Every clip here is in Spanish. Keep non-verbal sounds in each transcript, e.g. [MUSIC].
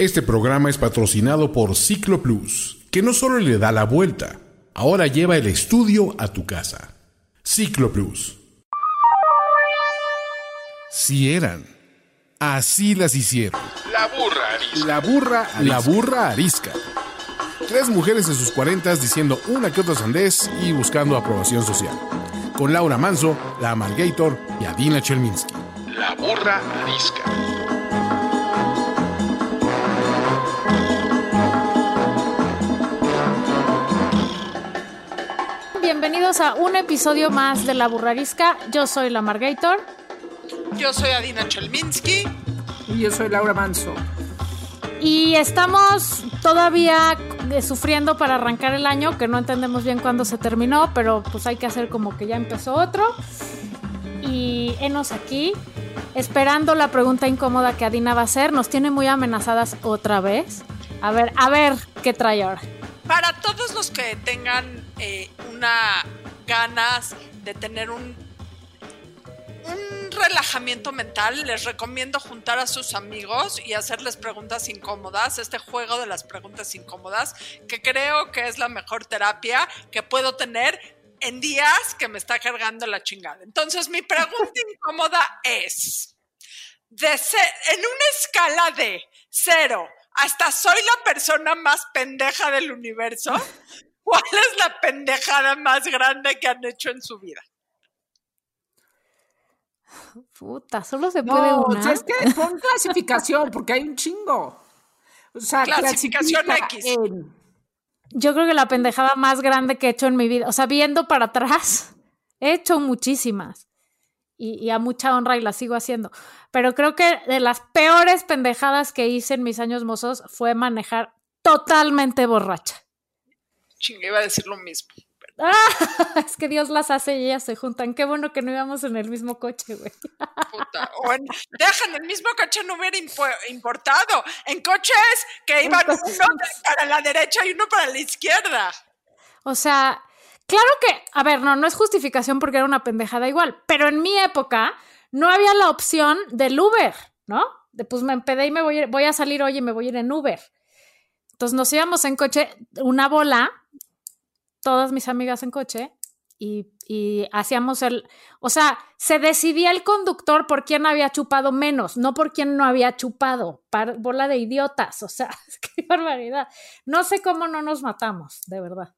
Este programa es patrocinado por Ciclo Plus, que no solo le da la vuelta, ahora lleva el estudio a tu casa. Ciclo Plus. Si eran, así las hicieron. La burra arisca. La burra, la burra arisca. Tres mujeres en sus cuarentas diciendo una que otra sandez y buscando aprobación social. Con Laura Manso, la Amalgator y Adina Chelminsky. La burra arisca. Bienvenidos a un episodio más de La Burrarisca. Yo soy la Margator. Yo soy Adina Chelminsky. Y yo soy Laura Manso. Y estamos todavía sufriendo para arrancar el año, que no entendemos bien cuándo se terminó, pero pues hay que hacer como que ya empezó otro. Y enos aquí, esperando la pregunta incómoda que Adina va a hacer. Nos tiene muy amenazadas otra vez. A ver, a ver qué trae ahora. Para todos los que tengan eh, una ganas de tener un, un relajamiento mental, les recomiendo juntar a sus amigos y hacerles preguntas incómodas, este juego de las preguntas incómodas, que creo que es la mejor terapia que puedo tener en días que me está cargando la chingada. Entonces, mi pregunta [LAUGHS] incómoda es, de en una escala de cero hasta soy la persona más pendeja del universo, [LAUGHS] ¿cuál es la pendejada más grande que han hecho en su vida? Puta, solo se puede No, una. o sea, es que pon clasificación, porque hay un chingo. O sea, Clasificación clasifica X. en- Yo creo que la pendejada más grande que he hecho en mi vida, o sea, viendo para atrás, he hecho muchísimas. Y, y a mucha honra y las sigo haciendo. Pero creo que de las peores pendejadas que hice en mis años mozos fue manejar totalmente borracha. Chingue, iba a decir lo mismo. [LAUGHS] Ah, es que Dios las hace y ellas se juntan. Qué bueno que no íbamos en el mismo coche, güey. Puta. O en, dejan el mismo coche no hubiera importado. En coches que iban uno para la derecha y uno para la izquierda. O sea, claro que, a ver, no, no es justificación porque era una pendejada igual, pero en mi época no había la opción del Uber, ¿no? De pues me empedé y me voy, a voy a salir hoy y me voy a ir en Uber. Entonces nos íbamos en coche, una bola, todas mis amigas en coche, y, y hacíamos el, o sea, se decidía el conductor por quién había chupado menos, no por quién no había chupado, par- bola de idiotas, o sea, [LAUGHS] qué barbaridad. No sé cómo no nos matamos, de verdad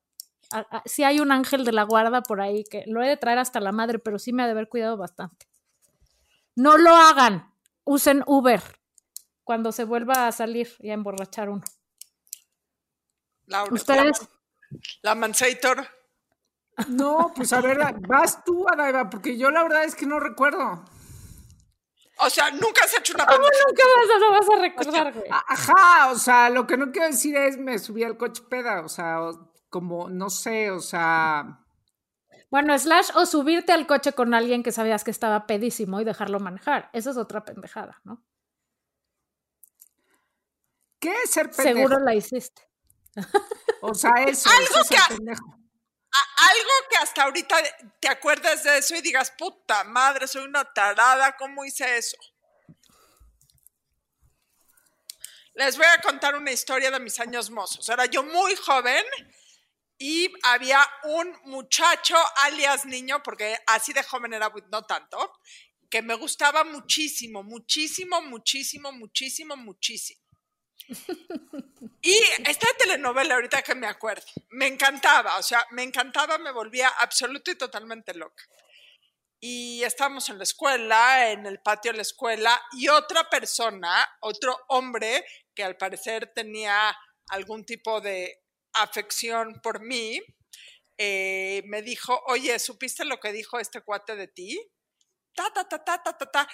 a- a- sí hay un ángel de la guarda por ahí que lo he de traer hasta la madre, pero sí me ha de haber cuidado bastante. No lo hagan, usen Uber cuando se vuelva a salir y a emborrachar uno. Laura, Ustedes, La Mansator. No, pues a ver, vas tú, Adaiva, porque yo la verdad es que no recuerdo. O sea, nunca has hecho una ¿cómo nunca vas a, lo vas a recordar, güey? A- Ajá, o sea, lo que no quiero decir es me subí al coche peda, o sea, o- como, no sé, o sea, Bueno, slash o subirte al coche con alguien que sabías que estaba pedísimo y dejarlo manejar. Esa es otra pendejada, ¿no? ¿qué es ser pendejo? Seguro la hiciste. O sea, [LAUGHS] eso, Algo eso es ser que- pendejo. A- algo que hasta ahorita te acuerdes de eso y digas, puta madre, soy una tarada, ¿cómo hice eso? Les voy a contar una historia de mis años mozos. Era yo muy joven y había un muchacho, alias niño, porque así de joven era, no tanto, que me gustaba muchísimo, muchísimo, muchísimo, muchísimo, muchísimo. [LAUGHS] Y esta telenovela, ahorita que me acuerdo, me encantaba, o sea, me encantaba, me volvía absoluto y totalmente loca. Y estábamos en la escuela, en el patio de la escuela, y otra persona, otro hombre, que al parecer tenía algún tipo de afección por mí, eh, me dijo, oye, ¿supiste lo que dijo este cuate de ti? Ta, ta, ta, ta, ta, ta, ta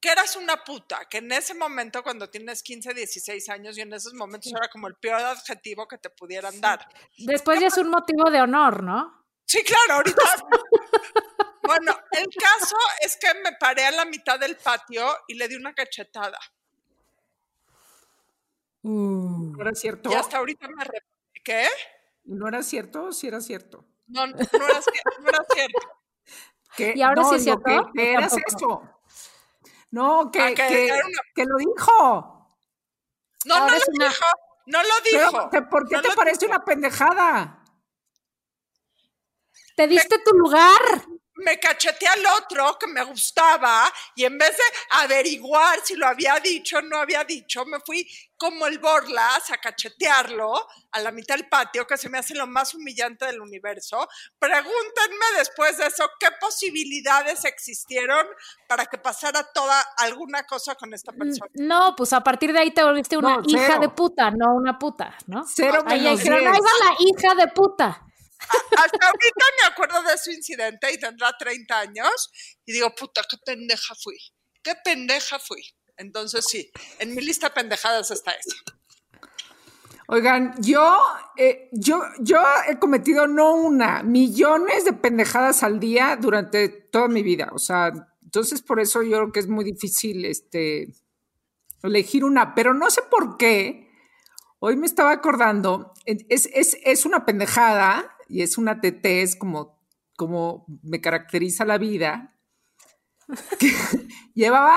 que eras una puta, que en ese momento cuando tienes 15, 16 años y en esos momentos era como el peor adjetivo que te pudieran dar. Después ya es un motivo de honor, ¿no? Sí, claro, ahorita. [LAUGHS] bueno, el caso es que me paré a la mitad del patio y le di una cachetada. ¿No era cierto? Y hasta ahorita me... arrep- ¿Qué? ¿No era cierto? Sí era cierto. No, no, era, no era cierto. [LAUGHS] ¿Qué? ¿Y ahora no, sí es cierto? Que, que ¿O eras eso. No, que, Ah, que que, que lo dijo. No, no Ahora lo una- dijo. No lo dijo. ¿te- ¿Por qué No te parece dijo. una pendejada? Te diste tu lugar. Me cacheteé al otro que me gustaba y en vez de averiguar si lo había dicho o no había dicho, me fui como el Borlas a cachetearlo a la mitad del patio, que se me hace lo más humillante del universo. Pregúntenme después de eso qué posibilidades existieron para que pasara toda alguna cosa con esta persona. No, pues a partir de ahí te volviste una No, hija de puta, no una puta, ¿no? Cero Ahí ahí va la hija de puta. Hasta ahorita me acuerdo de su incidente y tendrá 30 años y digo, puta, qué pendeja fui. Qué pendeja fui. Entonces sí, en mi lista de pendejadas está esa. Oigan, yo, eh, yo, yo he cometido no una, millones de pendejadas al día durante toda mi vida. O sea, entonces por eso yo creo que es muy difícil este, elegir una, pero no sé por qué. Hoy me estaba acordando, es, es, es una pendejada y es una TT, es como, como me caracteriza la vida. [LAUGHS] llevaba,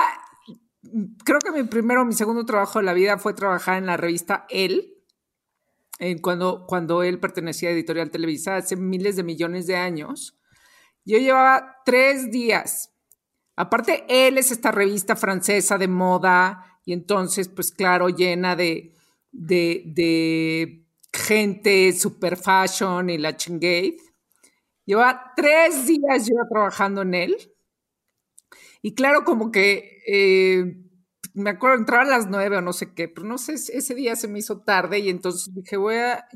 creo que mi primero mi segundo trabajo de la vida fue trabajar en la revista en cuando, cuando él pertenecía a Editorial Televisa hace miles de millones de años. Yo llevaba tres días. Aparte, él es esta revista francesa de moda y entonces, pues claro, llena de, de gente super fashion y la chingate. Llevaba tres días yo trabajando en él. Y claro, como que eh, me acuerdo, entraba a las nueve o no sé qué, pero no sé, ese día se me hizo tarde y entonces dije, voy a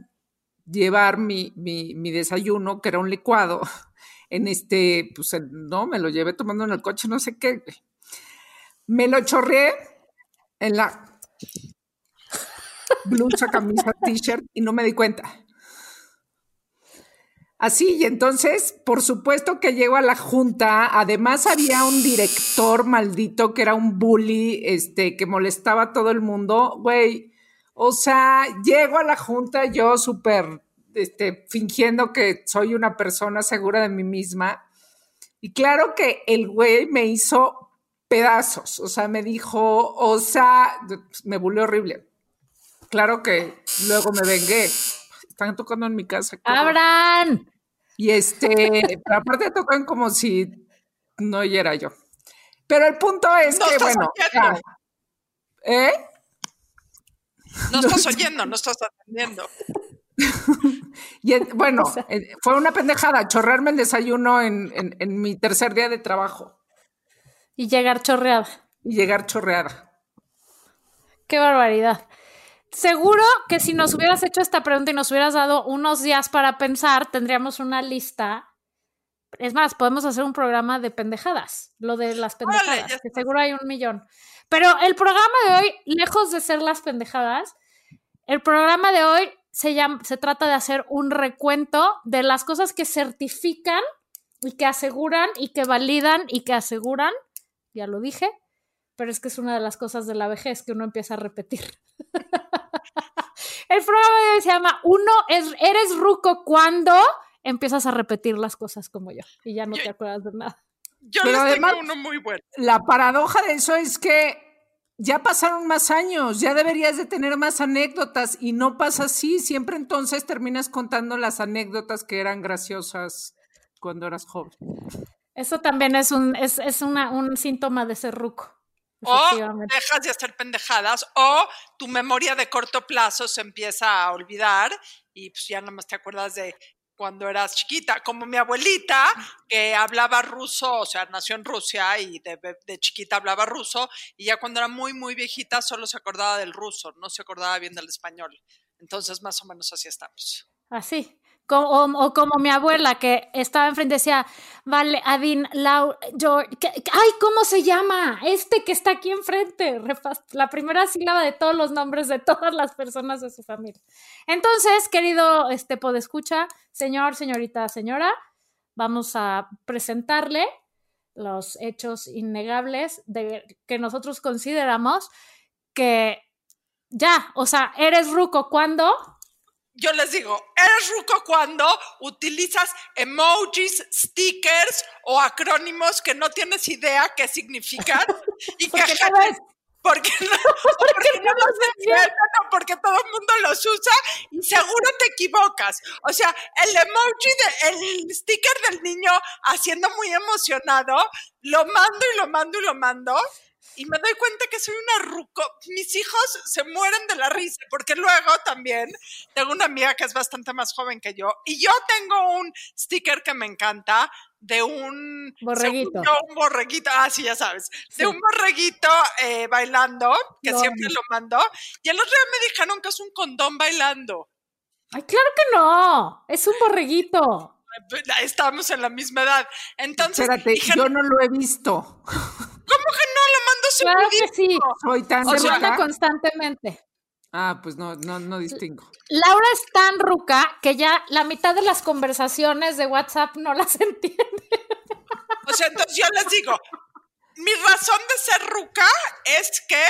llevar mi, mi, mi desayuno, que era un licuado, [LAUGHS] en este, pues no, me lo llevé tomando en el coche, no sé qué. Me lo chorreé en la blusa, camisa, [LAUGHS] t-shirt y no me di cuenta. Así, y entonces, por supuesto que llego a la junta, además había un director maldito que era un bully, este, que molestaba a todo el mundo, güey, o sea, llego a la junta yo súper, este, fingiendo que soy una persona segura de mí misma, y claro que el güey me hizo pedazos, o sea, me dijo, o sea, me buleó horrible. Claro que luego me vengué. Están tocando en mi casa. ¡Abran! Y este, [LAUGHS] pero aparte tocan como si no oyera yo. Pero el punto es No que, estás bueno, oyendo. ya. ¿eh? No estás oyendo, no estás atendiendo. [LAUGHS] Y en- bueno, O sea. fue una pendejada chorrearme el desayuno en, en- en mi tercer día de trabajo Y llegar chorreada. y llegar chorreada. Qué barbaridad. Seguro que si nos hubieras hecho esta pregunta y nos hubieras dado unos días para pensar, tendríamos una lista. Es más, podemos hacer un programa de pendejadas, lo de las pendejadas, que seguro hay un millón. Pero el programa de hoy, lejos de ser las pendejadas, el programa de hoy se, llama, se trata de hacer un recuento de las cosas que certifican y que aseguran y que validan y que aseguran, ya lo dije, pero es que es una de las cosas de la vejez que uno empieza a repetir. [LAUGHS] El programa de hoy se llama Uno es, eres ruco cuando empiezas a repetir las cosas como yo y ya no te acuerdas de nada. Yo Pero les además- tengo uno muy bueno. La paradoja de eso es que ya pasaron más años, ya deberías de tener más anécdotas y no pasa así. Siempre entonces terminas contando las anécdotas que eran graciosas cuando eras joven. Eso también es un, es, es una, un síntoma de ser ruco. O dejas de hacer pendejadas, o tu memoria de corto plazo se empieza a olvidar y pues ya nada más te acuerdas de cuando eras chiquita, como mi abuelita que hablaba ruso, o sea, nació en Rusia y de, de chiquita hablaba ruso y ya cuando era muy, muy viejita solo se acordaba del ruso, no se acordaba bien del español. Entonces, más o menos así estamos. Así. O, como mi abuela que estaba enfrente decía, vale, Adin, Lau, yo, ¿qué- qué- ay, ¿cómo se llama? Este que está aquí enfrente, la primera sílaba de todos los nombres de todas las personas de su familia. Entonces, querido este podescucha, señor, señorita, señora, vamos a presentarle los hechos innegables de que nosotros consideramos que ya, o sea, eres ruco cuando Yo les digo, eres ruco cuando utilizas emojis, stickers o acrónimos que no tienes idea qué significan [LAUGHS] y que Porque no gente- ves. porque no, [LAUGHS] porque no los entienden o porque todo el mundo los usa y seguro te equivocas. O sea, el emoji, de, el sticker del niño haciendo muy emocionado, lo mando y lo mando y lo mando y me doy cuenta que soy una ruco. Mis hijos se mueren de la risa, porque luego también tengo una amiga que es bastante más joven que yo, y yo tengo un sticker que me encanta de un Borreguito. yo, un borreguito, ah, sí, ya sabes, de un borreguito eh, bailando, que Lo siempre lo mando, y el otro día me dijeron que es un condón bailando. Ay, claro que no. Es un borreguito. Estamos en la misma edad. Entonces, Espérate, dije, yo no lo he visto. ¿cómo que no? Claro que sí. Soy tan ruca. constantemente. Ah, pues no, no, no distingo. Laura es tan ruca que ya la mitad de las conversaciones de WhatsApp no las [LAUGHS] entiende. O sea, entonces yo les digo, mi razón de ser ruca es que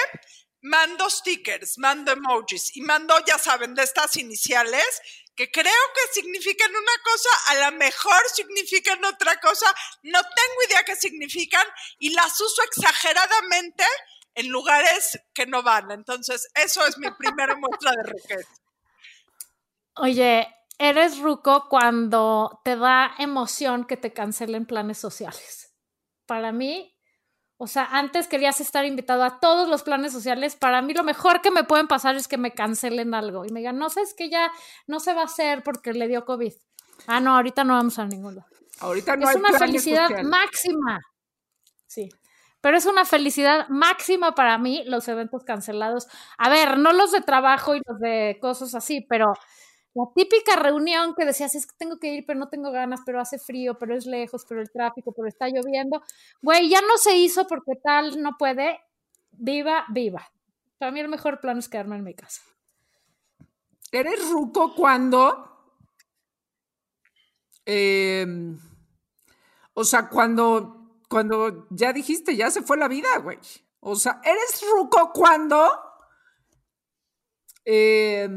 mando stickers, mando emojis y mando, ya saben, de estas iniciales que creo que significan una cosa, a lo mejor significan otra cosa, no tengo idea qué significan y las uso exageradamente en lugares que no van. Entonces, eso es mi primera [LAUGHS] muestra de ruquez. Oye, eres ruco cuando te da emoción que te cancelen planes sociales. Para mí, o sea, antes querías estar invitado a todos los planes sociales. Para mí lo mejor que me pueden pasar es que me cancelen algo y me digan, no sé, es que ya no se va a hacer porque le dio COVID. Ah, no, ahorita no vamos a ningún lado. Ahorita no es hay una felicidad máxima. Sí. Pero es una felicidad máxima para mí los eventos cancelados. A ver, no los de trabajo y los de cosas así, pero la típica reunión que decías, es que tengo que ir, pero no tengo ganas, pero hace frío, pero es lejos, pero el tráfico, pero está lloviendo. Güey, ya no se hizo porque tal no puede. Viva, viva. Para mí el mejor plan es quedarme en mi casa. ¿Eres ruco cuando? eh, o sea, cuando, cuando ya dijiste, ya se fue la vida, güey. O sea, ¿eres ruco cuando eh,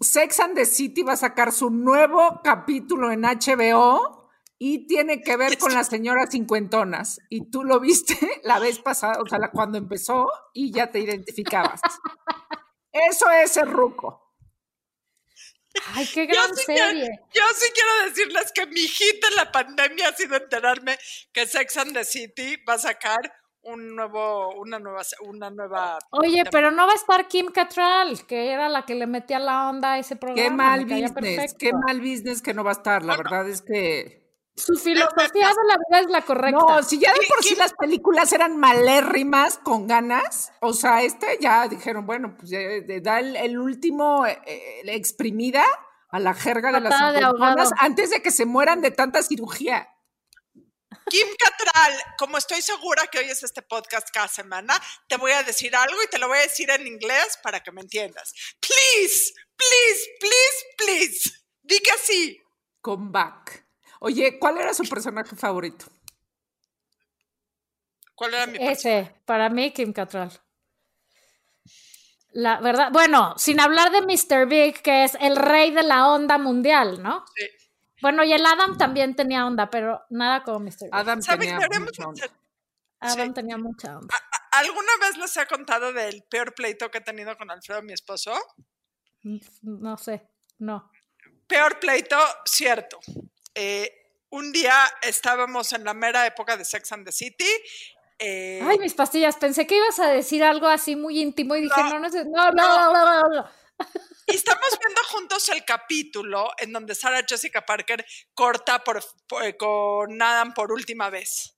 Sex and the City va a sacar su nuevo capítulo en HBO y tiene que ver con las señoras cincuentonas? Y tú lo viste [LAUGHS] la vez pasada, o sea, cuando empezó y ya te identificabas. Eso es ser ruco. Ay, qué Yo gran sí, quiero, serie. yo sí quiero decirles que mi hit en la pandemia ha sido enterarme que Sex and the City va a sacar un nuevo, una nueva, una nueva. Oye, pero no va a estar Kim Cattrall, que era la que le metía la onda a ese programa. Qué mal business, perfecto. qué mal business que no va a estar. La verdad es que. Su filosofía de la vida es la correcta. No, si ya de ¿Qué- por sí las películas eran malérrimas con ganas, o sea, este ya dijeron, bueno, pues ya, eh, da el, el último eh, eh, la exprimida a la jerga de las Patada de antes de que se mueran de tanta cirugía. Kim Catral, como estoy segura que oyes este podcast cada semana, te voy a decir algo y te lo voy a decir en inglés para que me entiendas. Please, please, please, please. Di que sí. Come back. Oye, ¿cuál era su personaje favorito? ¿Cuál era mi Ese, para mí, Kim Cattrall. La verdad, bueno, sin hablar de Mr. Big, que es el rey de la onda mundial, ¿no? Sí. Bueno, y el Adam también tenía onda, pero nada como Mr. Adam tenía mucha onda. Adam sí. tenía mucha onda. ¿Alguna vez les he contado del peor pleito que he tenido con Alfredo, mi esposo? No sé, no. Peor pleito, cierto. Eh, un día estábamos en la mera época de Sex and the City. eh, Ay, mis pastillas, pensé que ibas a decir algo así muy íntimo y dije, No, no, no, no, no, no, no, no. Y estamos viendo juntos el capítulo en donde Sarah Jessica Parker corta por, por- eh, con Adam por última vez.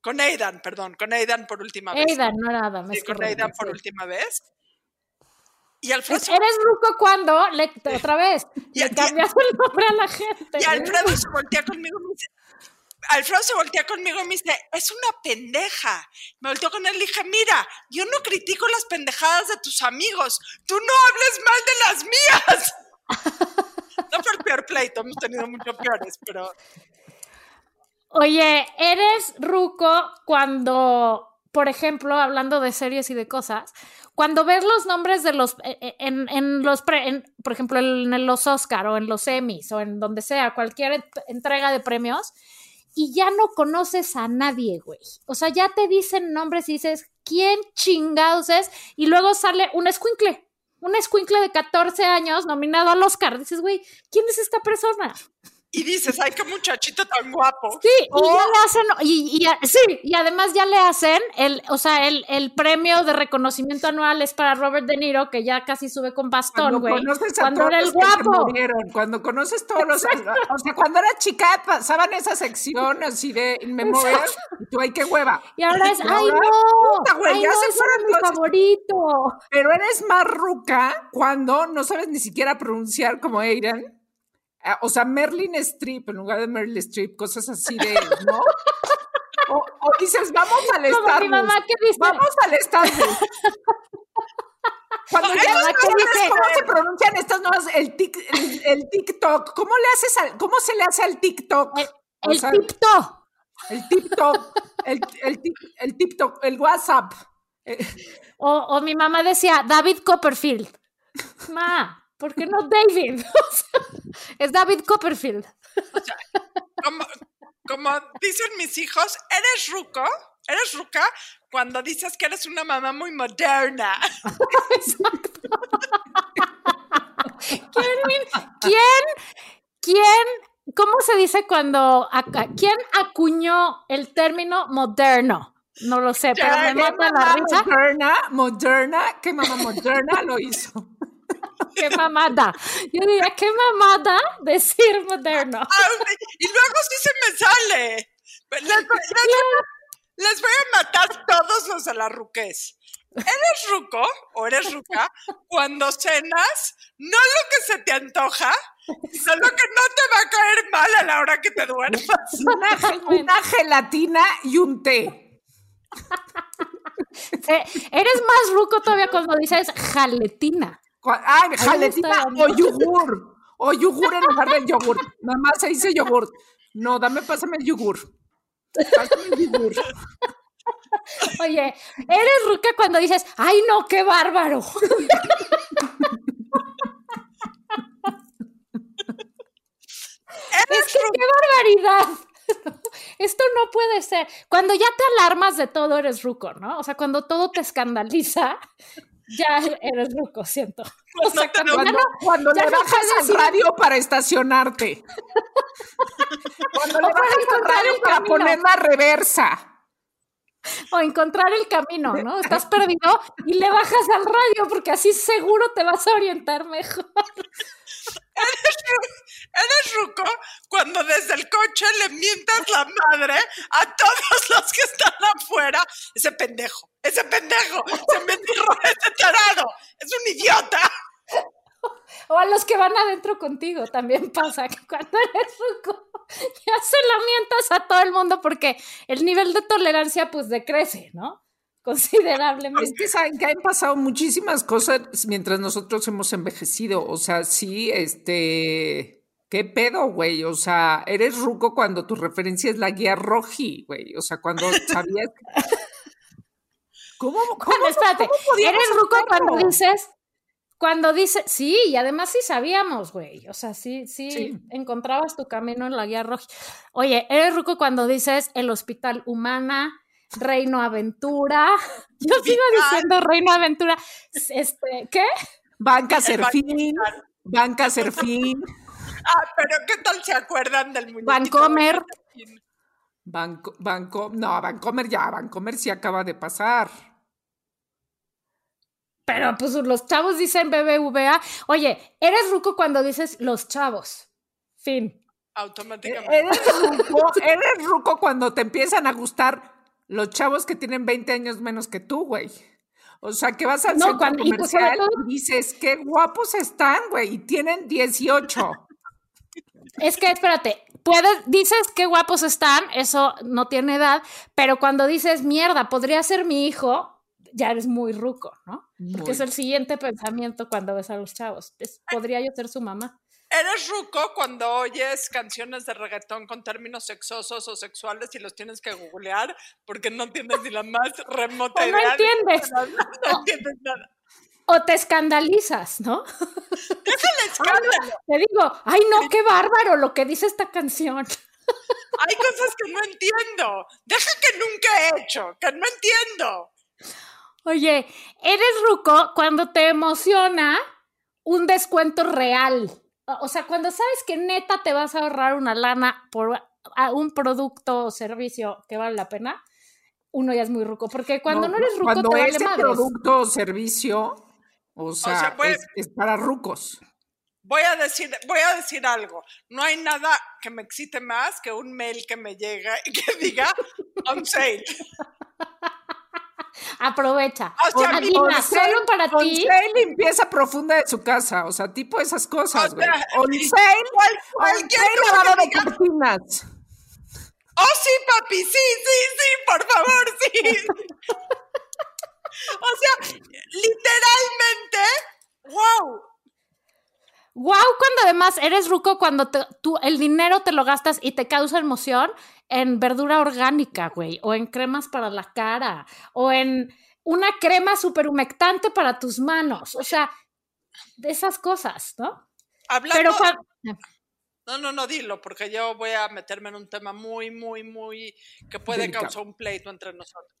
Con Aidan, perdón, con Aidan por última vez. Aidan, no era Adam. Sí, con correcto, Aidan por sí. última vez. Y Alfredo, Es- Eres ruco cuando, le, otra vez, Y- le y- cambias el nombre a la gente. y Alfredo se voltea conmigo y me dice, Alfredo se voltea conmigo y me dice, es una pendeja. Me volteó con él y dije, mira, yo no critico las pendejadas de tus amigos, tú no hables mal de las mías. [LAUGHS] No fue el peor pleito, hemos tenido mucho peores, pero Oye, eres ruco cuando, por ejemplo, hablando de series y de cosas, cuando ves los nombres de los, eh, eh, en, en los, pre- por ejemplo, en, los Oscar o en los Emmys o en donde sea, cualquier ent- entrega de premios, y ya no conoces a nadie, güey. O sea, ya te dicen nombres y dices, ¿quién chingados es? Y luego sale un escuincle, un escuincle de 14 años nominado al Oscar. Dices, güey, ¿quién es esta persona? Y dices, ay, qué muchachito tan guapo. Sí, y ya le hacen, y, y- sí, y además ya le hacen el, o sea, el, el premio de reconocimiento anual es para Robert De Niro, que ya casi sube con bastón, Cuando güey. conoces a Cuando todos era el guapo. murieron, cuando conoces todos los... O sea, cuando era chica pasaban esa sección así de In Memoriam, y tú, ay, qué hueva. Y ahora es, Y ay ahora, no, puta, güey, ay ya no, se ese fueron era mi los- favorito. Pero eres más ruca cuando no sabes ni siquiera pronunciar como Aidan. Ah, O sea, Merlin Streep en lugar de Meryl Streep, cosas así de, ¿no? O, o dices, vamos al Starbucks. mamá que dice, Vamos al Starbucks. Cuando ya no sabes cómo se pronuncian estas nuevas, el, tic- el, el TikTok, ¿cómo le haces al, cómo se le hace al TikTok? el, el sea, tipto. el TikTok, el, el, el TikTok, el WhatsApp. O, o mi mamá decía, David Copperfield. Ma, ¿por qué no David? [LAUGHS] O sea, [LAUGHS] es David Copperfield. Como, como dicen mis hijos, eres ruco, eres ruca cuando dices que eres una mamá muy moderna. [LAUGHS] Exacto. ¿Quién, quién, quién, cómo se dice cuando, aca- quién acuñó el término moderno? No lo sé, pero me mata la risa. Moderna, Moderna, ¿qué mamá Moderna lo hizo? Qué mamada. Yo diría, qué mamada decir moderno. Ah, y luego sí se me sale. Les, voy- les- les voy a matar todos los de la ruquez. ¿Eres ruco o eres ruca cuando cenas no lo que se te antoja, sino lo que no te va a caer mal a la hora que te duermas? [LAUGHS] Una, una gelatina y un té. [LAUGHS] Eres más ruco todavía cuando dices jaletina. Ay, jaletina o yogur. O yogur en lugar del yogur. Mamá se dice yogur. No, dame, pásame el yogur. Pásame el yogur. Oye, eres ruca cuando dices, ay no, qué bárbaro. es que qué barbaridad. [LAUGHS] Esto no puede ser. Cuando ya te alarmas de todo, eres ruco, ¿no? O sea, cuando todo te escandaliza, ya eres ruco, siento. [LAUGHS] O sea, Cuando te cuando ya Cuando, no- cuando ya le bajas al decir- radio para estacionarte. [LAUGHS] Cuando le bajas al encontrar radio el para camino. poner la reversa. o encontrar el camino, ¿no? [LAUGHS] Estás perdido y le bajas al radio porque así seguro te vas a orientar mejor. Eres ruco cuando desde el coche le mientas la madre a todos los que están afuera. Ese pendejo, ese pendejo, ese mendigo, ese tarado, es un idiota. O a los que van adentro contigo también pasa que cuando eres ruco ya se la mientas a todo el mundo porque el nivel de tolerancia pues decrece, ¿no? Es Considerablemente. que saben que han pasado muchísimas cosas mientras nosotros hemos envejecido. O sea, sí, este. ¿Qué pedo, güey? O sea, eres ruco cuando tu referencia es la guía roji, güey. O sea, cuando sabías. ¿Cómo? cómo Cuando, espérate, cómo eres ruco hacerlo? cuando dices, cuando dices, sí, y además sí sabíamos, güey. O sea, sí, sí, Sí. encontrabas tu camino en la guía roja. Oye, eres ruco cuando dices el hospital humana, Reino Aventura. [LAUGHS] Yo sigo [LAUGHS] diciendo Reino Aventura. Este, ¿qué? Banca Serfín. Banca Serfín. [LAUGHS] Ah, pero ¿qué tal se acuerdan del muñequito? Vancomer. Banco, Banco, no, Bancomer ya, Bancomer sí acaba de pasar. Pero pues los chavos dicen BBVA. Oye, eres ruco cuando dices los chavos. Fin. Automáticamente. Eres ruco, eres ruco cuando te empiezan a gustar los chavos que tienen 20 años menos que tú, güey. O sea, que vas al No, centro cuando- y pues, comercial todo- y dices, qué guapos están, güey, y tienen 18. Es que espérate, puedes, dices qué guapos están, eso no tiene edad, pero cuando dices mierda, podría ser mi hijo, ya eres muy ruco, ¿no? Porque Muy. es el siguiente pensamiento cuando ves a los chavos. Es- podría yo ser su mamá. Eres ruco cuando oyes canciones de reggaetón con términos sexosos o sexuales y los tienes que googlear porque no tienes ni la más remota O no entiendes. [LAUGHS] No entiendes nada. O te escandalizas, ¿no? [LAUGHS] Es el [LAUGHS] escándalo. Te digo, ay no, qué bárbaro lo que dice esta canción. Hay cosas que no entiendo. Deja que nunca he hecho, que no entiendo. Oye, eres ruco cuando te emociona un descuento real. O sea, cuando sabes que neta te vas a ahorrar una lana por a- un producto o servicio que vale la pena, uno ya es muy ruco. Porque cuando no, eres ruco, Cuando te vale ese madres. producto o servicio, o sea, sea, puede- es, es para rucos. Voy a decir, voy a decir algo. No hay nada que me excite más que un mail que me llega y que diga on sale. Aprovecha. O sea, solo para ti. limpieza profunda de su casa, o sea, tipo esas cosas, O sea, [LAUGHS] cualquier lavado de cortinas. Oh, sí, papi, sí, sí, sí, por favor, sí. [LAUGHS] o sea, literalmente, wow. Wow, cuando además eres ruco cuando te- tú el dinero te lo gastas y te causa emoción en verdura orgánica, güey, o en cremas para la cara, o en una crema super humectante para tus manos, o sea, de esas cosas, ¿no? Hablando, Pero cuando... no, no, no, dilo, porque yo voy a meterme en un tema muy, muy, muy, que puede Delicado. causar un pleito entre nosotros.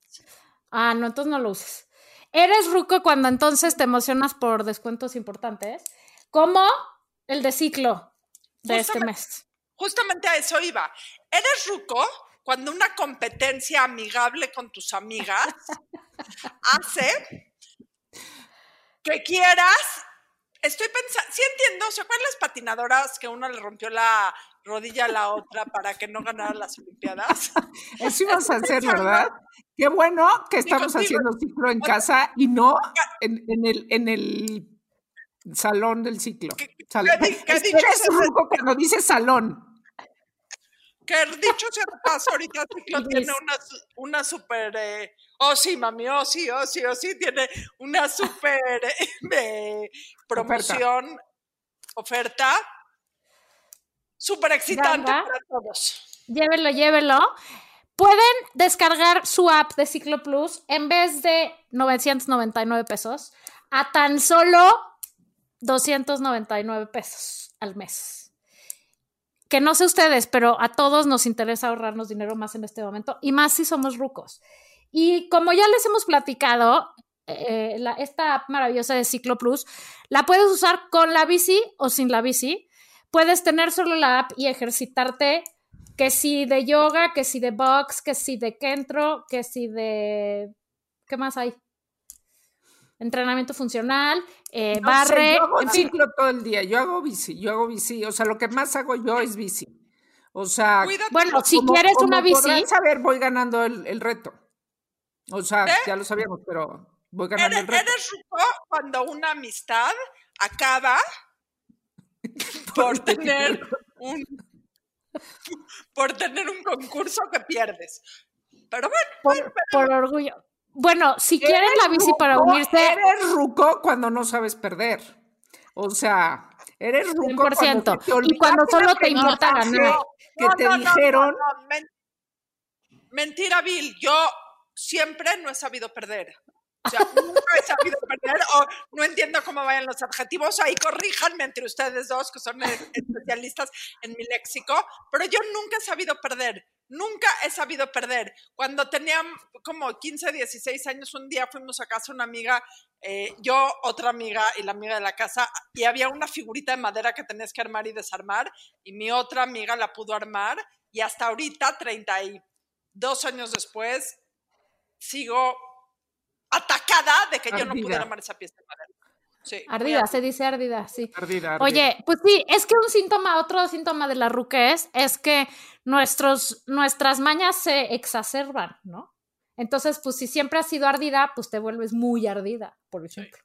Ah, no, entonces no lo uses. Eres ruco cuando entonces te emocionas por descuentos importantes, como el de ciclo de este mes. Justamente a eso iba. ¿Eres ruco cuando una competencia amigable con tus amigas [LAUGHS] hace que quieras? Estoy pensando, sí entiendo, ¿se acuerdan las patinadoras que una le rompió la rodilla a la otra para que no ganara las Olimpiadas? [LAUGHS] Eso ibas a hacer, ¿verdad? Qué bueno que estamos haciendo ciclo en casa y no en, en el, en el salón del ciclo. ¿Qué- Salón. qué qué [LAUGHS] Es que dicho eres ruco cuando dice salón. Que dicho de paso, ahorita Ciclo Luis. tiene una, una super. eh, oh, sí, mami, oh, sí, oh, sí, oh, sí, tiene una super eh, [LAUGHS] eh, promoción, oferta, súper excitante Ganga. para todos. Llévelo, llévelo. Pueden descargar su app de Ciclo Plus en vez de 999 pesos a tan solo 299 pesos al mes. Que no sé ustedes, pero a todos nos interesa ahorrarnos dinero más en este momento y más si somos rucos. Y como ya les hemos platicado, eh, la- esta app maravillosa de Ciclo Plus la puedes usar con la bici o sin la bici. Puedes tener solo la app y ejercitarte que si de yoga, que si de box, que si de kentro, que si de... ¿Qué más hay? Entrenamiento funcional, eh, No sé, barre, yo hago en fin. ciclo todo el día. Yo hago bici, yo hago bici. O sea, lo que más hago yo es bici. O sea, Cuídate. Bueno, si como- quieres como una bici, podrán saber, voy ganando el, el reto. O sea, ¿Eh? ya lo sabíamos, pero voy ganando ¿Eres, el reto. eres ruco cuando una amistad acaba [LAUGHS] por tener un por tener un concurso que pierdes. Pero bueno, por, por orgullo. Bueno, si quieren la bici para unirse, Eres ruco cuando no sabes perder. O sea, eres ruco 100%, cuando te y cuando solo te importa ganar. Que No, te no, dijeron, no, no, men- Mentira, Bill. Yo siempre no he sabido perder. O sea, nunca he sabido perder o no entiendo cómo vayan los adjetivos. Ahí corríjanme entre ustedes dos, que son eh, especialistas en mi léxico, pero yo nunca he sabido perder. Nunca he sabido perder. Cuando tenía como 15, 16 años, un día fuimos a casa una amiga, eh, yo, otra amiga y la amiga de la casa, y había una figurita de madera que tenías que armar y desarmar, y mi otra amiga la pudo armar, y hasta ahorita, 32 años después, sigo atacada de que yo no pude armar esa pieza de madera. Sí, ardida, se dice ardida, sí. Ardida, ardida. Oye, pues sí, es que un síntoma, otro síntoma de la ruquez es que nuestros, nuestras mañas se exacerban, ¿no? Entonces, pues si siempre has sido ardida, pues te vuelves muy ardida, por ejemplo.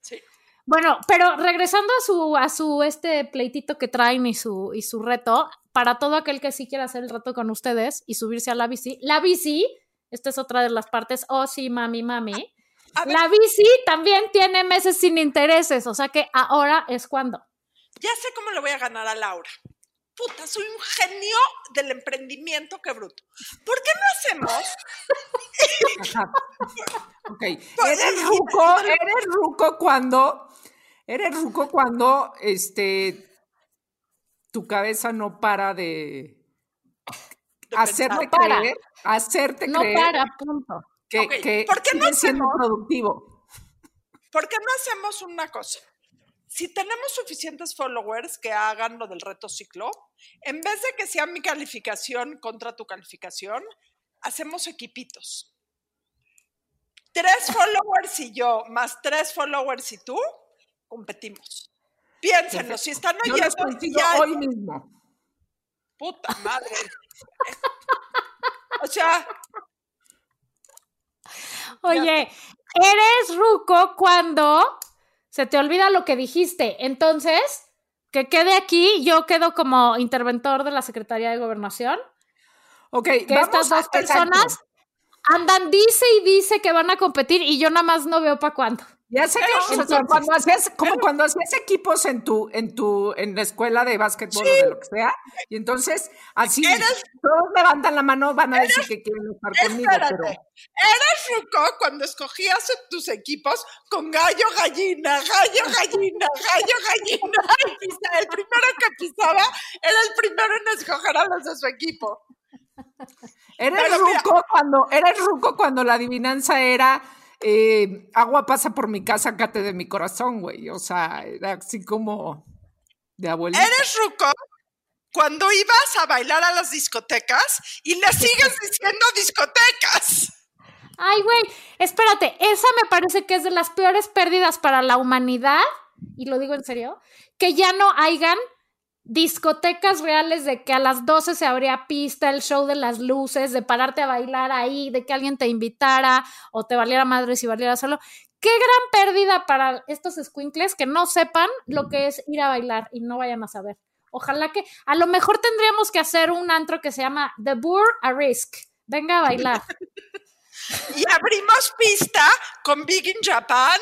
Sí. Bueno, pero regresando a su, a su este pleitito que traen y su, y su reto, para todo aquel que sí quiera hacer el reto con ustedes y subirse a la bici, la bici, esta es otra de las partes, oh sí, mami, mami, la bici también tiene meses sin intereses, o sea que ahora es cuando. ya sé cómo le voy a ganar a Laura. Puta, soy un genio del emprendimiento, qué bruto. ¿Por qué no hacemos? Ajá. [LAUGHS] Ok. Eres ruco, eres ruco cuando, eres ruco cuando, este, tu cabeza no para de, de hacerte? No para. creer, hacerte No creer para, punto. Que, ¿por qué no siendo hacemos? productivo. ¿Por qué no hacemos una cosa? Si tenemos suficientes followers que hagan lo del reto ciclo, en vez de que sea mi calificación contra tu calificación, hacemos equipitos. Tres [LAUGHS] followers y yo, más tres followers y tú, competimos. Piénsenlo, si están Yo oyendo, consigo ya- hoy mismo. puta madre. [LAUGHS] o sea, Oye, eres ruco cuando se te olvida lo que dijiste. Entonces, que quede aquí, yo quedo como interventor de la Secretaría de Gobernación, Ok, que vamos estas dos a- personas exacto. andan, dice y dice que van a competir y yo nada más no veo para cuándo. Ya sé que Entonces- cuando hacías, como cuando hacías equipos en tu, en tu, en la escuela de básquetbol o de lo que sea, y entonces así Eres- todos levantan la mano, van a decir que quieren estar conmigo, espérate. pero Eres ruco cuando escogías tus equipos con gallo, gallina, gallo, gallina, gallo, gallina. Y El primero que pisaba era el primero en escoger a los de su equipo. eres Pero mira- ruco cuando, eres ruco cuando la adivinanza era eh, agua pasa por mi casa, cate de mi corazón, güey. O sea, era así como de abuelita. Eres ruco cuando ibas a bailar a las discotecas y le sigues [LAUGHS] diciendo discotecas. Ay, güey, espérate, esa me parece que es de las peores pérdidas para la humanidad, y lo digo en serio, que ya no hayan discotecas reales de que a las 12 se abría pista, el show de las luces, de pararte a bailar ahí, de que alguien te invitara o te valiera madre si valiera solo. Qué gran pérdida para estos squinkles que no sepan lo que es ir a bailar y no vayan a saber. Ojalá que, a lo mejor tendríamos que hacer un antro que se llama The Bour a Risk. Venga a bailar. Y abrimos pista con Big in Japan.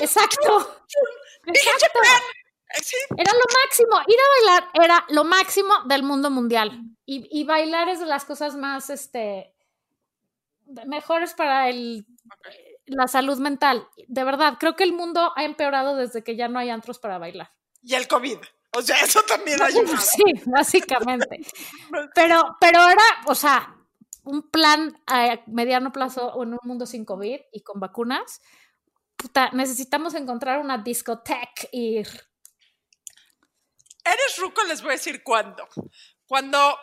Exacto. Big in. Japan. Sí, Era lo máximo. Ir a bailar era lo máximo del mundo mundial. Y, y bailar es de las cosas más, este, mejores para el, la salud mental. De verdad, creo que el mundo ha empeorado desde que ya no hay antros para bailar. y el COVID. O sea, eso también [LAUGHS] ayuda. Sí, básicamente. [LAUGHS] Pero, pero ahora, o sea, un plan a mediano plazo o en un mundo sin COVID y con vacunas, puta, necesitamos encontrar una discoteca y ir. Eres ruco, les voy a decir cuándo. Cuando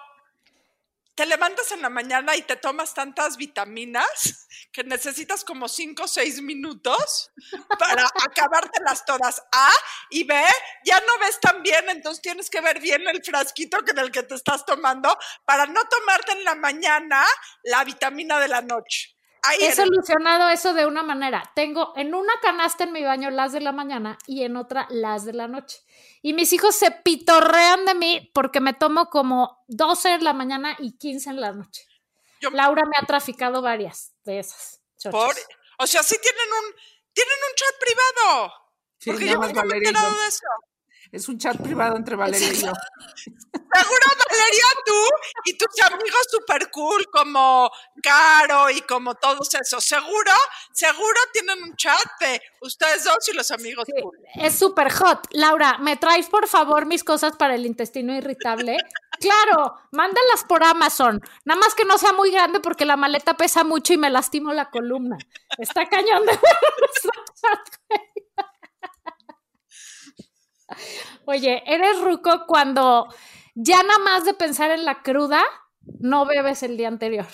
te levantas en la mañana y te tomas tantas vitaminas que necesitas como 5 o 6 minutos para [LAUGHS] acabártelas todas. A y B, ya no ves tan bien, entonces tienes que ver bien el frasquito que del que te estás tomando para no tomarte en la mañana la vitamina de la noche. Ahí He eres. solucionado eso de una manera. Tengo en una canasta en mi baño las de la mañana y en otra las de la noche. Y mis hijos se pitorrean de mí porque me tomo como 12 en la mañana y 15 en la noche. Yo- Laura me ha traficado varias de esas. Por, o sea, sí tienen un, tienen un chat privado. Sí, porque yo me he enterado de eso. Es un chat privado entre Valeria y yo. Seguro Valeria, tú y tus amigos super cool como Caro y como todos esos. Seguro, seguro tienen un chat de ustedes dos y los amigos Sí, cool. es súper hot. Laura, ¿me traes por favor mis cosas para el intestino irritable? Claro, mándalas por Amazon. Nada más que no sea muy grande porque la maleta pesa mucho y me lastimo la columna. Está cañón de [LAUGHS] ver nuestro chat, güey. Oye, eres ruco cuando ya nada más de pensar en la cruda, no bebes el día anterior.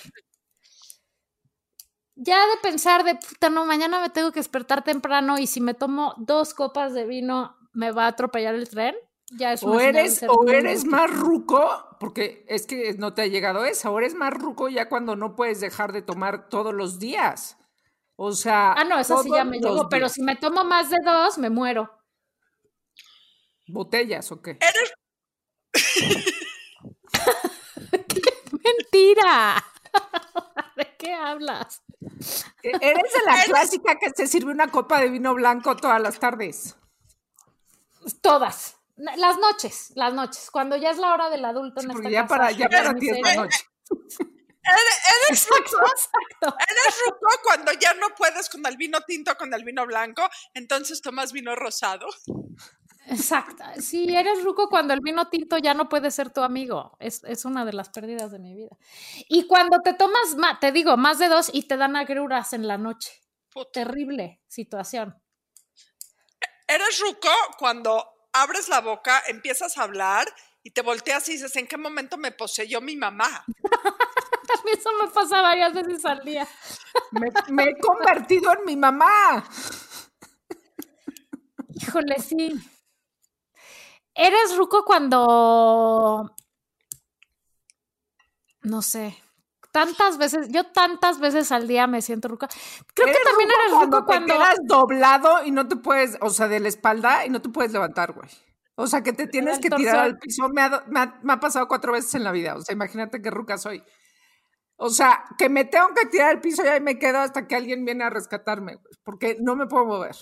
Ya de pensar de puta, no, mañana me tengo que despertar temprano y si me tomo dos copas de vino me va a atropellar el tren. Ya es O eres, o eres más ruco, porque es que no te ha llegado esa, o eres más ruco ya cuando no puedes dejar de tomar todos los días. O sea. Ah, no, eso sí ya me llegó, pero si me tomo más de dos, me muero. ¿Botellas o qué? Eres, [LAUGHS] ¡Mentira! [LAUGHS] ¿De qué hablas? E- Eres de la clásica que se sirve una copa de vino blanco todas las tardes. Todas. Las noches, las noches. Cuando ya es la hora del adulto en Porque esta ya casa, para, ya de para ti es la noche. eres, eres [LAUGHS] Exacto, ruco, exacto. eres ruco cuando ya no puedes con el vino tinto, con el vino blanco, entonces tomas vino rosado. Exacto. Sí, eres ruco cuando el vino tinto ya no puede ser tu amigo. Es, es una de las pérdidas de mi vida. Y cuando te tomas, ma- te digo, más de dos y te dan agruras en la noche. Puta. Terrible situación. Eres ruco cuando abres la boca, empiezas a hablar y te volteas y dices, ¿en qué momento me poseyó mi mamá? A [LAUGHS] mí eso me pasa varias veces al día. Me, me he convertido en mi mamá. Híjole, sí. Eres ruco cuando. No sé. Tantas veces, yo tantas veces al día me siento ruca. Creo que también ruco eres ruco cuando cuando. te quedas doblado y no te puedes, o sea, de la espalda y no te puedes levantar, güey. O sea, que te tienes que tirar al piso. Me ha, do- me ha- me ha pasado cuatro veces en la vida. O sea, imagínate qué ruca soy. O sea, que me tengo que tirar al piso y ahí me quedo hasta que alguien viene a rescatarme, güey, porque no me puedo mover.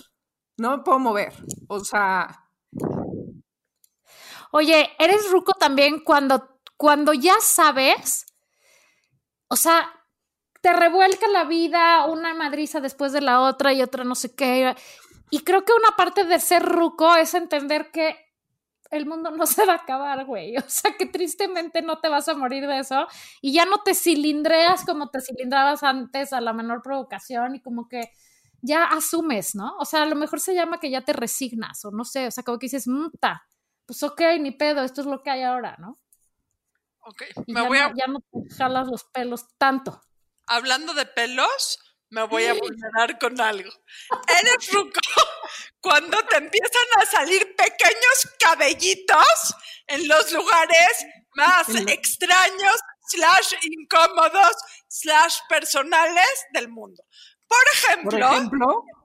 No me puedo mover. O sea, Oye, eres ruco también cuando, cuando ya sabes, o sea, te revuelca la vida una madriza después de la otra y otra no sé qué. Y creo que una parte de ser ruco es entender que el mundo no se va a acabar, güey. O sea, que tristemente no te vas a morir de eso y ya no te cilindreas como te cilindrabas antes a la menor provocación y como que ya asumes, ¿no? O sea, a lo mejor se llama que ya te resignas o no sé, o sea, como que dices, muta, pues ok, ni pedo, esto es lo que hay ahora, ¿no? Ok, Y me ya, voy a, ya no te jalas los pelos tanto. hablando de pelos, me voy a [LAUGHS] vulnerar con algo. Eres ruco [LAUGHS] cuando te empiezan a salir pequeños cabellitos en los lugares más extraños, slash incómodos, slash personales del mundo. Por por ejemplo, ejemplo, Ah,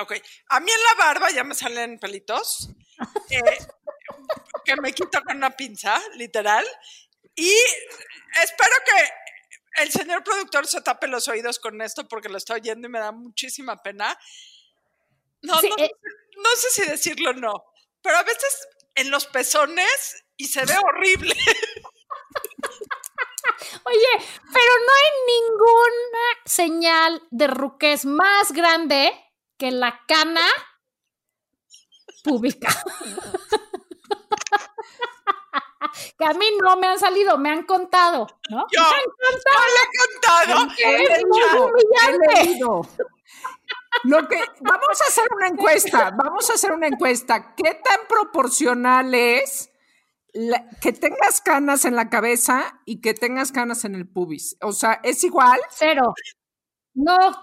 Ok, a mí en la barba ya me salen pelitos eh, que me quito con una pinza, literal. Y espero que el señor productor se tape los oídos con esto porque lo está oyendo y me da muchísima pena. No, Sí, no, eh. no sé si decirlo o no, pero a veces en los pezones y se ve horrible. Oye, pero no hay ninguna señal de ruquez más grande que la cana pública. [LAUGHS] que a mí no me han salido, me han contado, ¿no? Yo, yo le he contado. Es muy humillante. Lo que vamos a hacer una encuesta, vamos a hacer una encuesta. ¿Qué tan proporcional es la- que tengas canas en la cabeza y que tengas canas en el pubis? O sea, ¿es igual? Cero. No,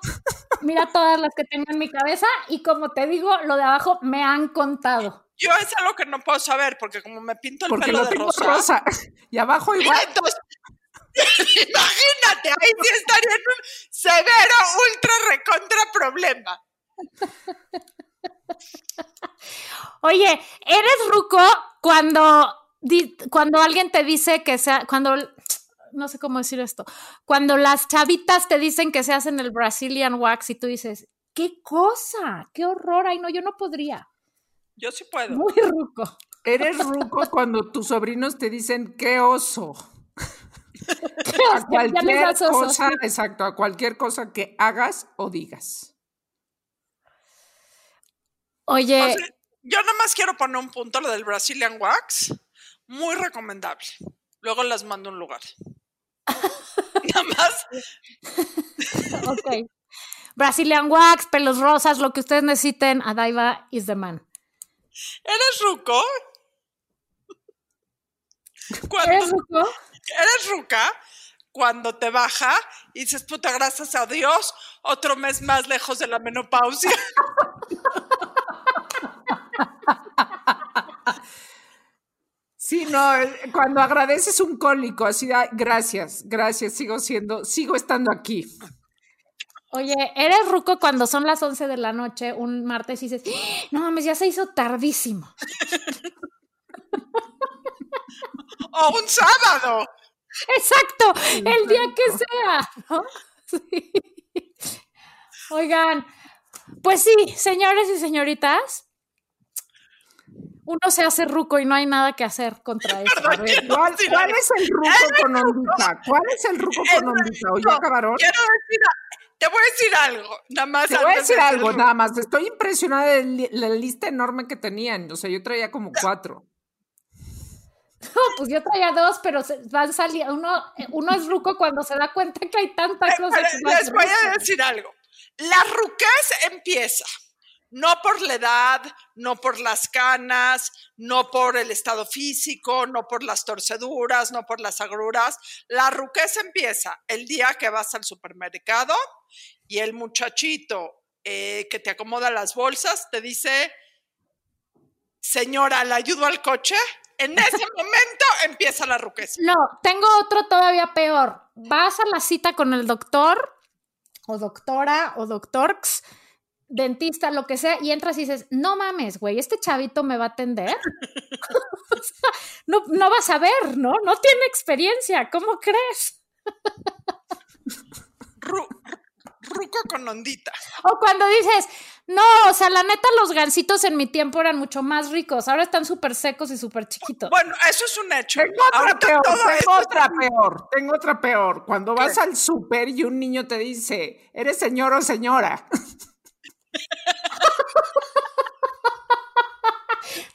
mira todas las que tengo en mi cabeza y como te digo, lo de abajo me han contado. Yo es algo que no puedo saber porque como me pinto el Porque pelo lo de tengo rosa, rosa. Y abajo igual. Entonces, [LAUGHS] imagínate, ahí sí estaría en un severo, ultra, recontra problema. Oye, eres ruco cuando, cuando alguien te dice que sea, cuando, no sé cómo decir esto, cuando las chavitas te dicen que se hacen el Brazilian wax y tú dices, qué cosa, qué horror, ay no, yo no podría. Yo sí puedo. Muy ruco. Eres ruco cuando tus sobrinos te dicen qué oso. [LAUGHS] A cualquier oso, cosa, sí. exacto, a cualquier cosa que hagas o digas. Oye, O sea, yo nada más quiero poner un punto, lo del Brazilian Wax. Muy recomendable. Luego las mando a un lugar. [LAUGHS] nada más. ok. Brazilian wax, pelos rosas, lo que ustedes necesiten, Adaiva is the man. ¿Eres ruco? Cuando, ¿Eres ruco? eres ruca cuando te baja y dices, puta, gracias a Dios, otro mes más lejos de la menopausia. [LAUGHS] Sí, no, cuando agradeces un cólico, así, "Ay, gracias, gracias, sigo siendo, sigo estando aquí. Oye, eres ruco cuando son las 11 de la noche, un martes, y dices, "¡Ah! no mames, ya se hizo tardísimo. [LAUGHS] o un sábado. Exacto, el día que sea, ¿no? [LAUGHS] Sí. Oigan, pues sí, señores y señoritas, uno se hace ruco y no hay nada que hacer contra [LAUGHS] eso. A ver, ¿Cuál, es el ruco con ondita? ¿Cuál es el ruco con ondita? ¿O ya acabaron? Quiero decir, te voy a decir algo, nada más. Te voy a de decir algo, nada más. Estoy impresionada de la lista enorme que tenían. O sea, yo traía como cuatro. No, pues yo traía dos, pero se van saliendo. Uno, uno es ruco cuando se da cuenta que hay tanta Eh, cosa. pero que no es les voy a decir algo. La ruquez empieza no por la edad, no por las canas, no por el estado físico, no por las torceduras, no por las agruras. La ruquez empieza el día que vas al supermercado y el muchachito eh, que te acomoda las bolsas te dice, señora, ¿le ayudo al coche? En ese [LAUGHS] momento empieza la ruquez. No, tengo otro todavía peor. Vas a la cita con el doctor, o doctora, o doctorx, dentista, lo que sea, y entras y dices, no mames, güey, este chavito me va a atender. [LAUGHS] [LAUGHS] O sea, no, no vas a ver, ¿no? No tiene experiencia, ¿cómo crees? Ru- ruco con ondita. O cuando dices, no, o sea, la neta, los gansitos en mi tiempo eran mucho más ricos, ahora están súper secos y súper chiquitos. Bueno, eso es un hecho. Tengo otra peor, todo tengo esto- otra peor, tengo otra peor. Cuando vas al súper y un niño te dice, ¿eres señor o señora? [LAUGHS]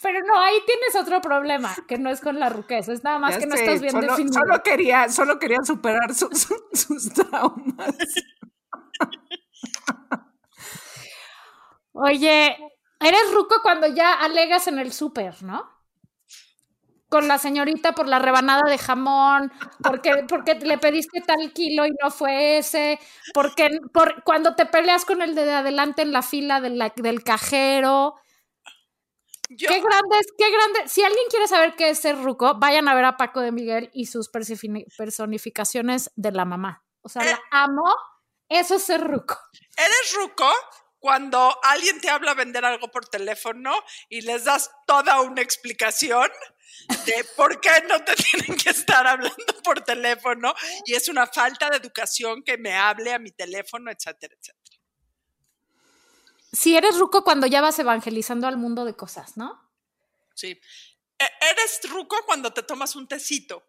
Pero no, ahí tienes otro problema, que no es con la ruquez, es nada más Ya que no sé, estás bien solo, definido. solo quería, solo quería superar su- su- sus traumas. Oye, eres ruco cuando ya alegas en el súper, ¿no? Con la señorita por la rebanada de jamón, porque, porque le pediste tal kilo y no fue ese, porque por, cuando te peleas con el de adelante en la fila de la- del cajero. Yo- Qué grande es, qué grande. Si alguien quiere saber qué es ser ruco, vayan a ver a Paco de Miguel y sus personificaciones de la mamá. O sea, la amo. Eso es ser ruco. ¿Eres ruco cuando alguien te habla a vender algo por teléfono y les das toda una explicación de por qué no te [LAUGHS] tienen que estar hablando por teléfono y es una falta de educación que me hable a mi teléfono, etcétera, etcétera? Si eres ruco cuando ya vas evangelizando al mundo de cosas, ¿no? Sí. E- ¿Eres ruco cuando te tomas un tecito?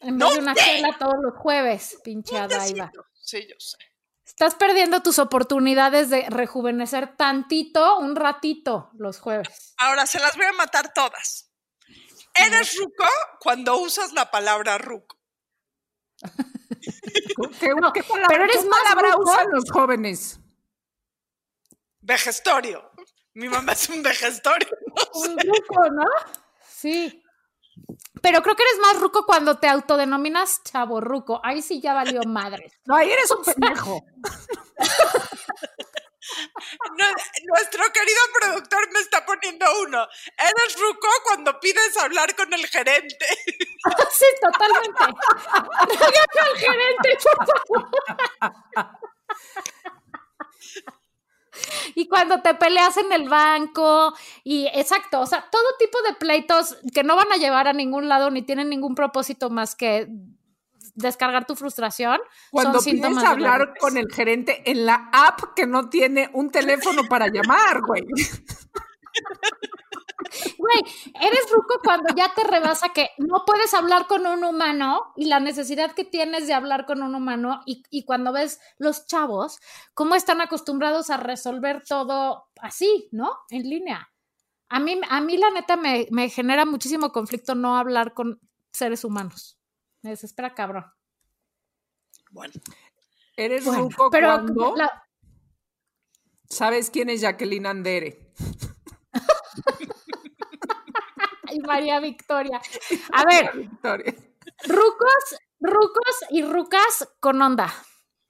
En ¡No vez de una chela todos los jueves, pinche tecito. Sí, yo sé. Estás perdiendo tus oportunidades de rejuvenecer tantito, un ratito, los jueves. Ahora se las voy a matar todas. ¿Eres ruco cuando usas la palabra ruco? ¿Qué, No, qué palabra, pero eres qué más palabra ruco. usan los jóvenes? Vejestorio. Mi mamá es un vejestorio. [LAUGHS] Un ruco, ¿no? Sí. Pero creo que eres más ruco cuando te autodenominas chavo ruco. Ahí sí ya valió madre. [LAUGHS] No, ahí eres un pendejo. No- nuestro querido productor me está poniendo uno. Eres ruco cuando pides hablar con el gerente. [LAUGHS] Sí, totalmente. Al gerente, por favor. [LAUGHS] Y cuando te peleas en el banco, y exacto, o sea, todo tipo de pleitos que no van a llevar a ningún lado ni tienen ningún propósito más que descargar tu frustración. Cuando son pides síntomas de la hablar con el gerente en la app que no tiene un teléfono para llamar, güey. [LAUGHS] Güey, eres ruco cuando ya te rebasa que no puedes hablar con un humano y la necesidad que tienes de hablar con un humano y, y cuando ves los chavos, cómo están acostumbrados a resolver todo así, ¿no? En línea. A mí, a mí la neta me, me genera muchísimo conflicto no hablar con seres humanos. Me desespera cabrón. Bueno, Eres Bueno, ruco pero cuando la- sabes quién es Jacqueline Andere. [LAUGHS] ay, María Victoria. [LAUGHS] A ver, Victoria. rucos, rucos y rucas con onda.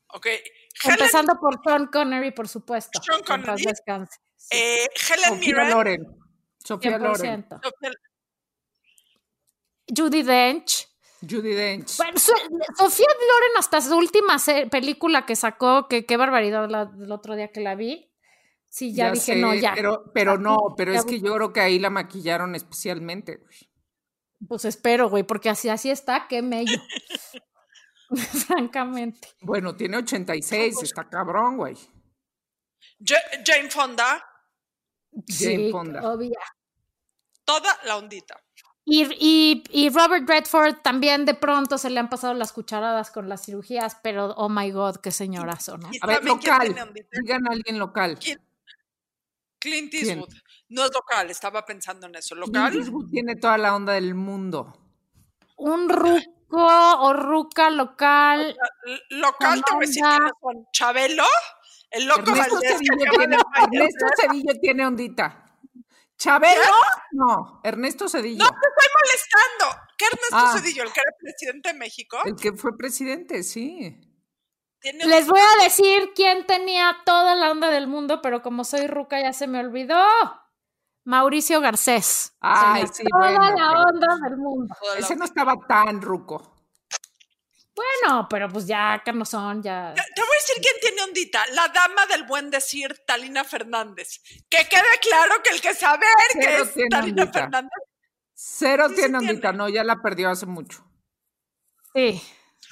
ok. Helen, Empezando por Sean Connery, por supuesto. Sean Connery. descanse. Eh, Helen Sofía Mirren. Loren. Sofía Loren. 100%. Sofía- Judy Dench. Judy Dench. Bueno, su- Sofía Loren hasta su última película que sacó, que qué barbaridad la- el otro día que la vi. Sí, ya, dije, sé, no, ya. Pero, pero no, pero Ya es que yo creo que ahí la maquillaron especialmente. güey. Pues espero, güey, porque así, así está, qué mello. [LAUGHS] Francamente. Bueno, tiene 86, está cabrón, güey. Ja- Jane Fonda. Jane sí, Fonda. obvia. Toda la ondita. Y, y, y Robert Redford también de pronto se le han pasado las cucharadas con las cirugías, pero oh my god, qué señorazo, ¿no? A ver, ¿saben quién local. Digan a alguien local. ¿Quién? Clint ¿Quién? Eastwood. No es local, estaba pensando en eso. Clint ¿Local? Eastwood tiene toda la onda del mundo. Un ruco o ruca local. Local, te voy a decir son. Chabelo, el loco Ernesto Valdés que Cedillo, tiene. Ernesto Cedillo tiene ondita. ¿Chabelo? No, Ernesto Cedillo. No te estoy molestando. ¿Qué Ernesto Ah. Cedillo, el que era presidente de México? El que fue presidente, sí. Tiene Les voy a decir quién tenía toda la onda del mundo, pero como soy ruca ya se me olvidó. Mauricio Garcés. Ay, sí, toda bueno, la pero- onda del mundo. Ese no estaba tan ruco. Bueno, pero pues ya son ya. Te, te voy a decir quién tiene ondita. La dama del buen decir, Talina Fernández. Que quede claro que el que saber que Cero es tiene Talina ondita. Fernández. Cero Sí, sí tiene ondita, tiene. no, ya la perdió hace mucho. Sí,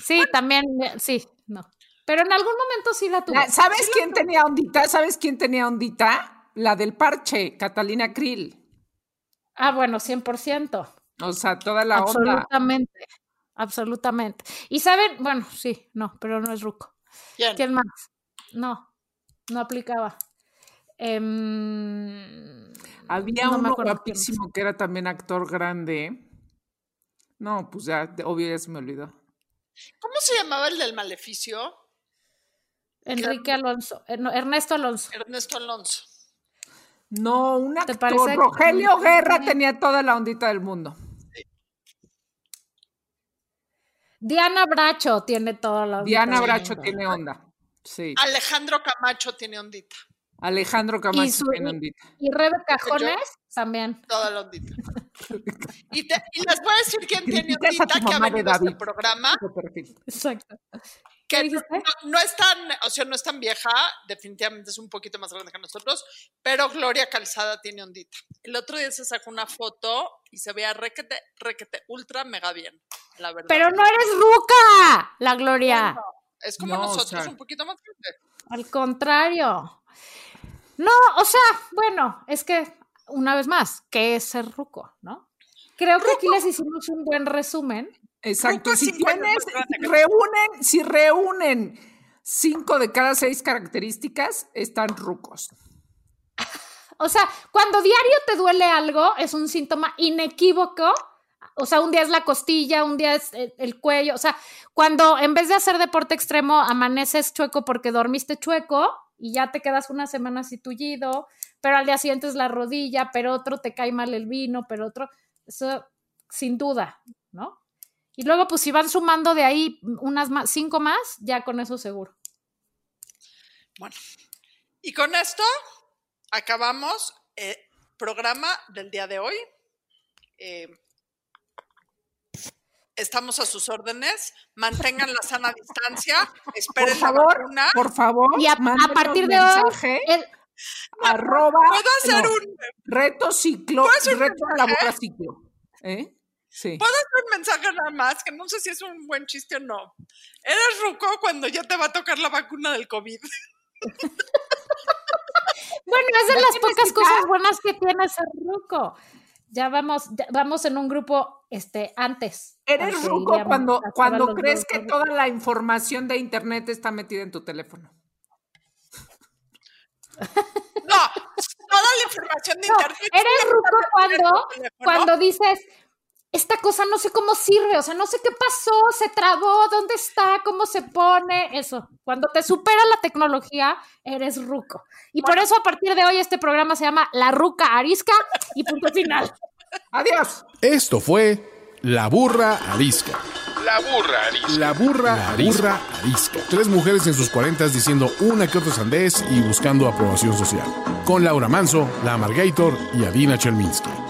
sí, también, eh, sí, no. Pero en algún momento sí la tuvo. La- ¿Sabes quién tenía ondita? ¿Sabes quién tenía ondita? La del parche, Catalina Krill. Ah, bueno, 100%. O sea, toda la onda. absolutamente. Absolutamente. Y saben, bueno, sí, no, pero no es Ruco. ¿Quién? ¿Quién más? No, no aplicaba. Em, Había no uno guapísimo que era también actor grande. No, pues ya, obvio ya se me olvidó. ¿Cómo se llamaba el del maleficio? Enrique Alonso, eh, Ernesto Alonso. Ernesto Alonso. No, un ¿Te actor. parece? Rogelio Guerra tenía toda la ondita del mundo. Diana Bracho tiene toda la Diana del Bracho tiene onda. Sí. Alejandro Camacho tiene ondita. Alejandro Camacho Y su- tiene ondita. Y Rebeca Jones también. Toda la ondita. [LAUGHS] Y, te- y les voy a decir quién tiene ondita que ha venido a este programa. Exacto. Que ¿Qué no, dijiste? no- no es tan, o sea, no es tan vieja, definitivamente es un poquito más grande que nosotros, pero Gloria Calzada tiene ondita. El otro día se sacó una foto y se veía requete, requete, ultra mega bien, la verdad. Pero no eres ruca, la Gloria. Bueno, es como No, o nosotros, sea- un poquito más grande. Al contrario. No, o sea, bueno, es que una vez más, ¿qué es ser ruco, no? Creo que aquí les hicimos un buen resumen. Exacto. Si 50 tienes, reúnen, si reúnen cinco de cada seis características, están rucos. O sea, cuando diario te duele algo, es un síntoma inequívoco. O sea, un día es la costilla, un día es el, el cuello. O sea, cuando en vez de hacer deporte extremo, amaneces chueco porque dormiste chueco y ya te quedas una semana así tullido, pero al día siguiente es la rodilla, pero otro te cae mal el vino, pero otro. Eso, sin duda, ¿no? Y luego, pues, si van sumando de ahí unas más, cinco más, ya con eso seguro. Bueno, y con esto acabamos el programa del día de hoy. Eh, estamos a sus órdenes. Mantengan la sana distancia. Por Esperen la favor, vacuna. por favor, Y a, partir de hoy, el- arroba, ¿Puedo hacer no, un reto ciclo, ¿Puedo hacer un reto a la boca ciclo. ¿Eh? Sí. ¿Puedo hacer un mensaje nada más? Que no sé si es un buen chiste o no. Eres ruco cuando ya te va a tocar la vacuna del COVID. [LAUGHS] Bueno, es de las pocas cosas buenas que tiene ser ruco. Ya vamos, ya vamos en un grupo este antes. Eres ruco cuando, cuando crees que toda la información de internet está metida en tu teléfono. No, toda la información de No, internet. eres ruco cuando, teléfono. cuando dices, esta cosa no sé cómo sirve, o sea, no sé qué pasó, se trabó, dónde está, cómo se pone, eso. Cuando te supera la tecnología, eres ruco. Y por eso a partir de hoy este programa se llama La Ruca Arisca y punto final. [LAUGHS] Adiós. Esto fue La Burra Arisca. La burra arisca. La burra arisca. arisca. Tres mujeres en sus cuarentas diciendo una que otra sandez y buscando aprobación social. Con Laura Manso, La Amargator y Adina Chelminsky